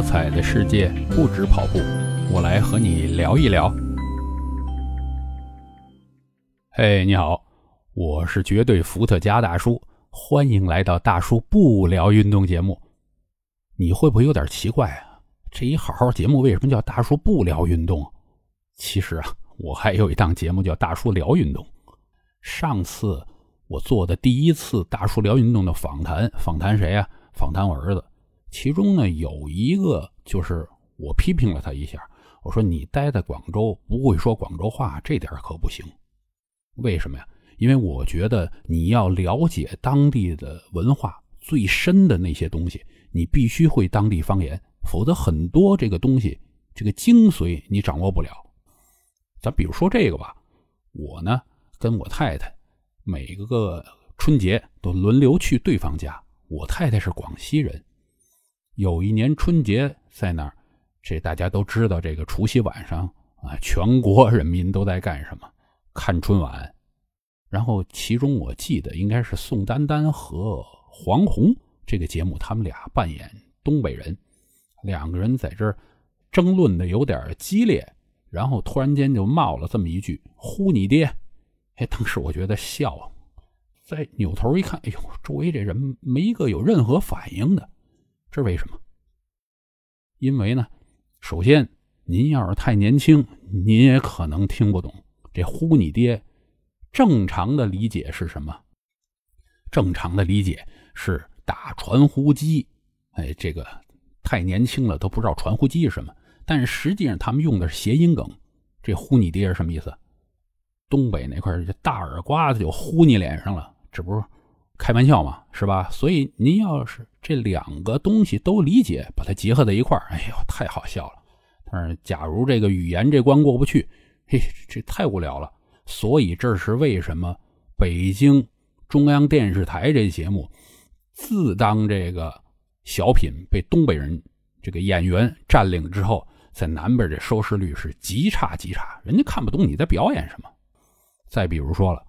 多彩的世界不止跑步，我来和你聊一聊。嘿，你好，我是绝对伏特加大叔，欢迎来到大叔不聊运动节目。你会不会有点奇怪啊？这一好好节目为什么叫大叔不聊运动？其实啊，我还有一档节目叫大叔聊运动。上次我做的第一次大叔聊运动的访谈，访谈谁啊？访谈我儿子。其中呢有一个就是我批评了他一下，我说你待在广州不会说广州话，这点可不行。为什么呀？因为我觉得你要了解当地的文化最深的那些东西，你必须会当地方言，否则很多这个东西这个精髓你掌握不了。咱比如说这个吧，我呢跟我太太每个春节都轮流去对方家，我太太是广西人。有一年春节在那儿，这大家都知道。这个除夕晚上啊，全国人民都在干什么？看春晚。然后其中我记得应该是宋丹丹和黄宏这个节目，他们俩扮演东北人，两个人在这儿争论的有点激烈。然后突然间就冒了这么一句：“呼你爹！”哎，当时我觉得笑。再扭头一看，哎呦，周围这人没一个有任何反应的。这是为什么？因为呢，首先您要是太年轻，您也可能听不懂这“呼你爹”。正常的理解是什么？正常的理解是打传呼机。哎，这个太年轻了都不知道传呼机是什么。但实际上他们用的是谐音梗。这“呼你爹”是什么意思？东北那块这大耳刮子就呼你脸上了，这不是？开玩笑嘛，是吧？所以您要是这两个东西都理解，把它结合在一块儿，哎呦，太好笑了。但是假如这个语言这关过不去，嘿，这太无聊了。所以这是为什么北京中央电视台这节目，自当这个小品被东北人这个演员占领之后，在南边这收视率是极差极差，人家看不懂你在表演什么。再比如说了，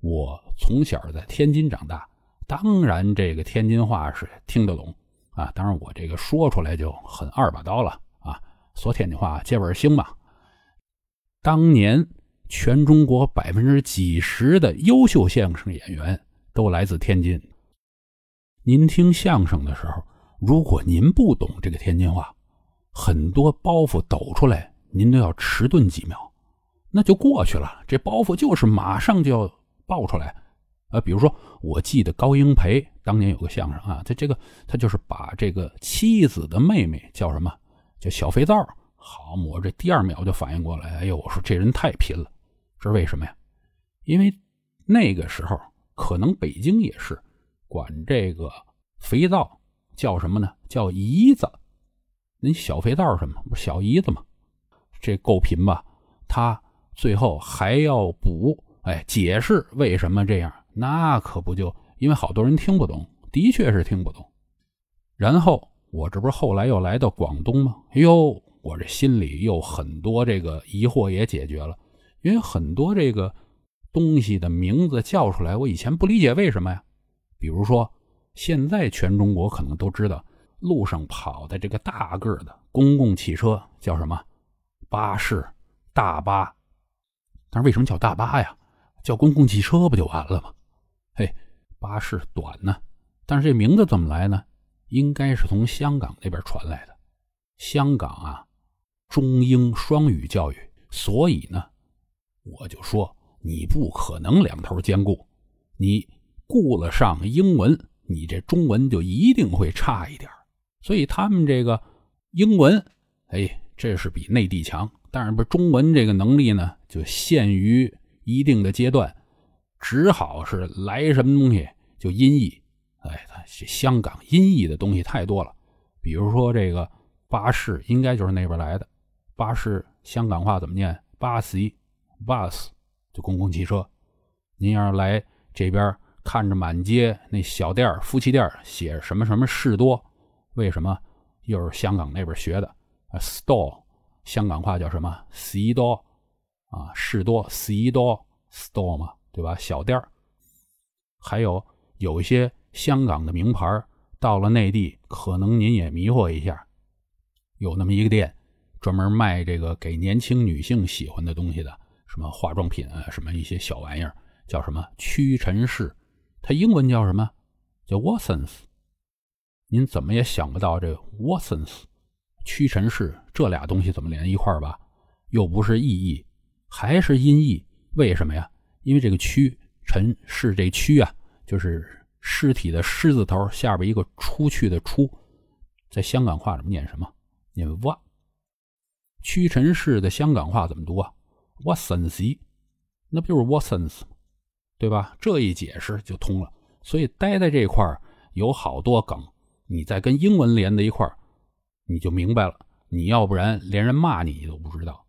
我从小在天津长大。当然，这个天津话是听得懂啊。当然，我这个说出来就很二把刀了啊。说天津话接本行嘛。当年全中国百分之几十的优秀相声演员都来自天津。您听相声的时候，如果您不懂这个天津话，很多包袱抖出来，您都要迟钝几秒，那就过去了。这包袱就是马上就要爆出来。啊，比如说，我记得高英培当年有个相声啊，他这个他就是把这个妻子的妹妹叫什么，叫小肥皂。好，我这第二秒就反应过来，哎呦，我说这人太贫了，这是为什么呀？因为那个时候可能北京也是管这个肥皂叫什么呢？叫姨子。那小肥皂什么？不小姨子吗？这够贫吧？他最后还要补，哎，解释为什么这样。那可不就因为好多人听不懂，的确是听不懂。然后我这不是后来又来到广东吗？哎呦，我这心里又很多这个疑惑也解决了，因为很多这个东西的名字叫出来，我以前不理解为什么呀。比如说，现在全中国可能都知道，路上跑的这个大个的公共汽车叫什么？巴士、大巴。但是为什么叫大巴呀？叫公共汽车不就完了吗？巴士短呢，但是这名字怎么来呢？应该是从香港那边传来的。香港啊，中英双语教育，所以呢，我就说你不可能两头兼顾。你顾了上英文，你这中文就一定会差一点。所以他们这个英文，哎，这是比内地强，但是不中文这个能力呢，就限于一定的阶段。只好是来什么东西就音译，哎，这香港音译的东西太多了。比如说这个巴士，应该就是那边来的。巴士香港话怎么念？巴士，bus，就公共汽车。您要是来这边看着满街那小店夫妻店写什么什么士多，为什么又是香港那边学的？啊，store，香港话叫什么？士多啊，士多，士多，store 嘛。对吧？小店儿，还有有一些香港的名牌到了内地，可能您也迷惑一下。有那么一个店，专门卖这个给年轻女性喜欢的东西的，什么化妆品啊，什么一些小玩意儿，叫什么屈臣氏，它英文叫什么？叫 Watsons。您怎么也想不到这 Watsons、屈臣氏这俩东西怎么连一块儿吧？又不是意译，还是音译？为什么呀？因为这个屈臣氏这屈啊，就是尸体的尸字头下边一个出去的出，在香港话怎么念什么？念哇。屈臣氏的香港话怎么读啊？Watsons，那不就是 Watsons，对吧？这一解释就通了。所以待在这块儿有好多梗，你再跟英文连在一块儿，你就明白了。你要不然连人骂你你都不知道。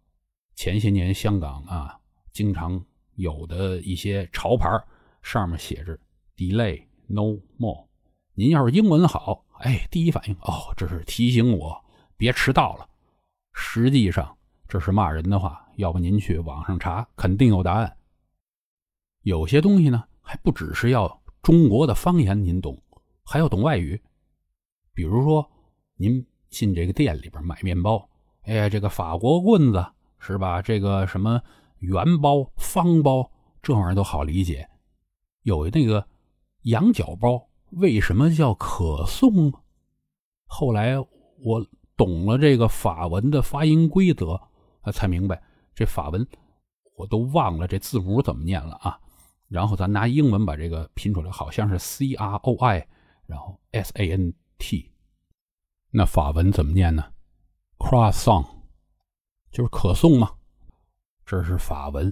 前些年香港啊，经常有的一些潮牌上面写着 “delay no more”。您要是英文好，哎，第一反应哦，这是提醒我别迟到了。实际上这是骂人的话，要不您去网上查，肯定有答案。有些东西呢，还不只是要中国的方言您懂，还要懂外语。比如说，您进这个店里边买面包，哎呀，这个法国棍子。是吧？这个什么圆包、方包，这玩意儿都好理解。有那个羊角包，为什么叫可颂？后来我懂了这个法文的发音规则，才明白这法文我都忘了这字母怎么念了啊。然后咱拿英文把这个拼出来，好像是 C R O I，然后 S A N T。那法文怎么念呢？Croissant。就是可颂嘛，这是法文。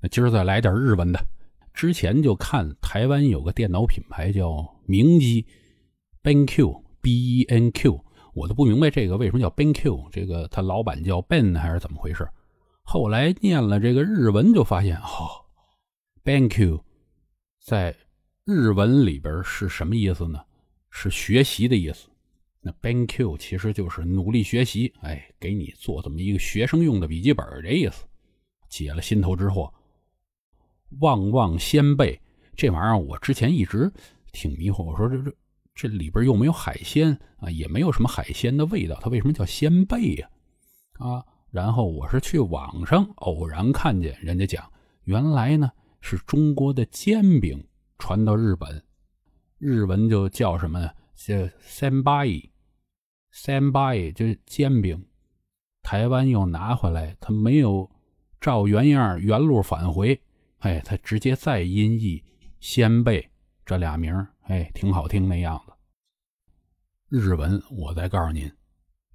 那今儿再来点日文的。之前就看台湾有个电脑品牌叫明基，BenQ，B E N Q，我都不明白这个为什么叫 BenQ，这个他老板叫 Ben 还是怎么回事？后来念了这个日文，就发现哦，BenQ 在日文里边是什么意思呢？是学习的意思。那 BenQ 其实就是努力学习，哎，给你做这么一个学生用的笔记本这意思。解了心头之惑，旺旺仙贝这玩意儿，我之前一直挺迷惑。我说这这这里边又没有海鲜啊，也没有什么海鲜的味道，它为什么叫仙贝呀？啊，然后我是去网上偶然看见人家讲，原来呢是中国的煎饼传到日本，日文就叫什么呢？叫 “senbai”，“senbai” 就是煎饼。台湾又拿回来，他没有照原样原路返回，哎，他直接再音译“鲜贝”这俩名哎，挺好听那样子。日文，我再告诉您，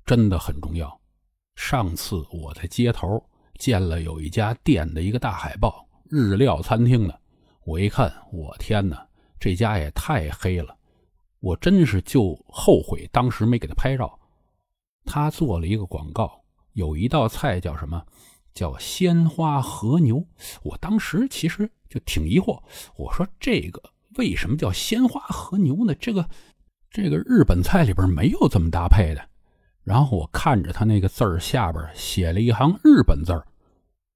真的很重要。上次我在街头见了有一家店的一个大海报，日料餐厅的，我一看，我天哪，这家也太黑了。我真是就后悔当时没给他拍照。他做了一个广告，有一道菜叫什么？叫鲜花和牛。我当时其实就挺疑惑，我说这个为什么叫鲜花和牛呢？这个这个日本菜里边没有这么搭配的。然后我看着他那个字儿下边写了一行日本字儿，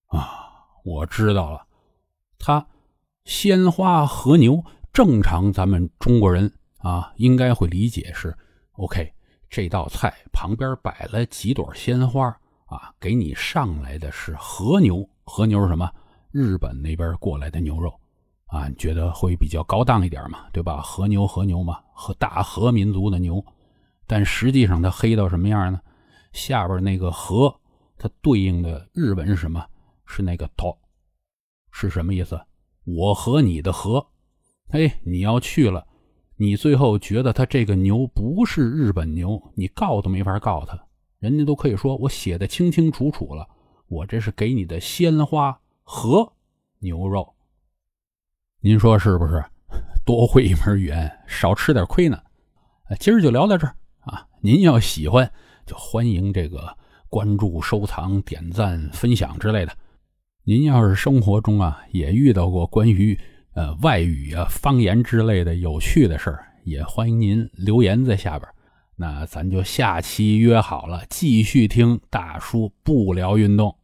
啊，我知道了，他鲜花和牛正常咱们中国人。啊，应该会理解是，OK，这道菜旁边摆了几朵鲜花啊，给你上来的是和牛，和牛是什么？日本那边过来的牛肉啊，你觉得会比较高档一点嘛，对吧？和牛，和牛嘛，和大和民族的牛，但实际上它黑到什么样呢？下边那个和，它对应的日文是什么？是那个头，是什么意思？我和你的和，嘿，你要去了。你最后觉得他这个牛不是日本牛，你告都没法告他，人家都可以说我写的清清楚楚了，我这是给你的鲜花和牛肉，您说是不是？多会一门语言，少吃点亏呢。今儿就聊到这儿啊，您要喜欢就欢迎这个关注、收藏、点赞、分享之类的。您要是生活中啊也遇到过关于。呃，外语啊，方言之类的有趣的事儿，也欢迎您留言在下边。那咱就下期约好了，继续听大叔不聊运动。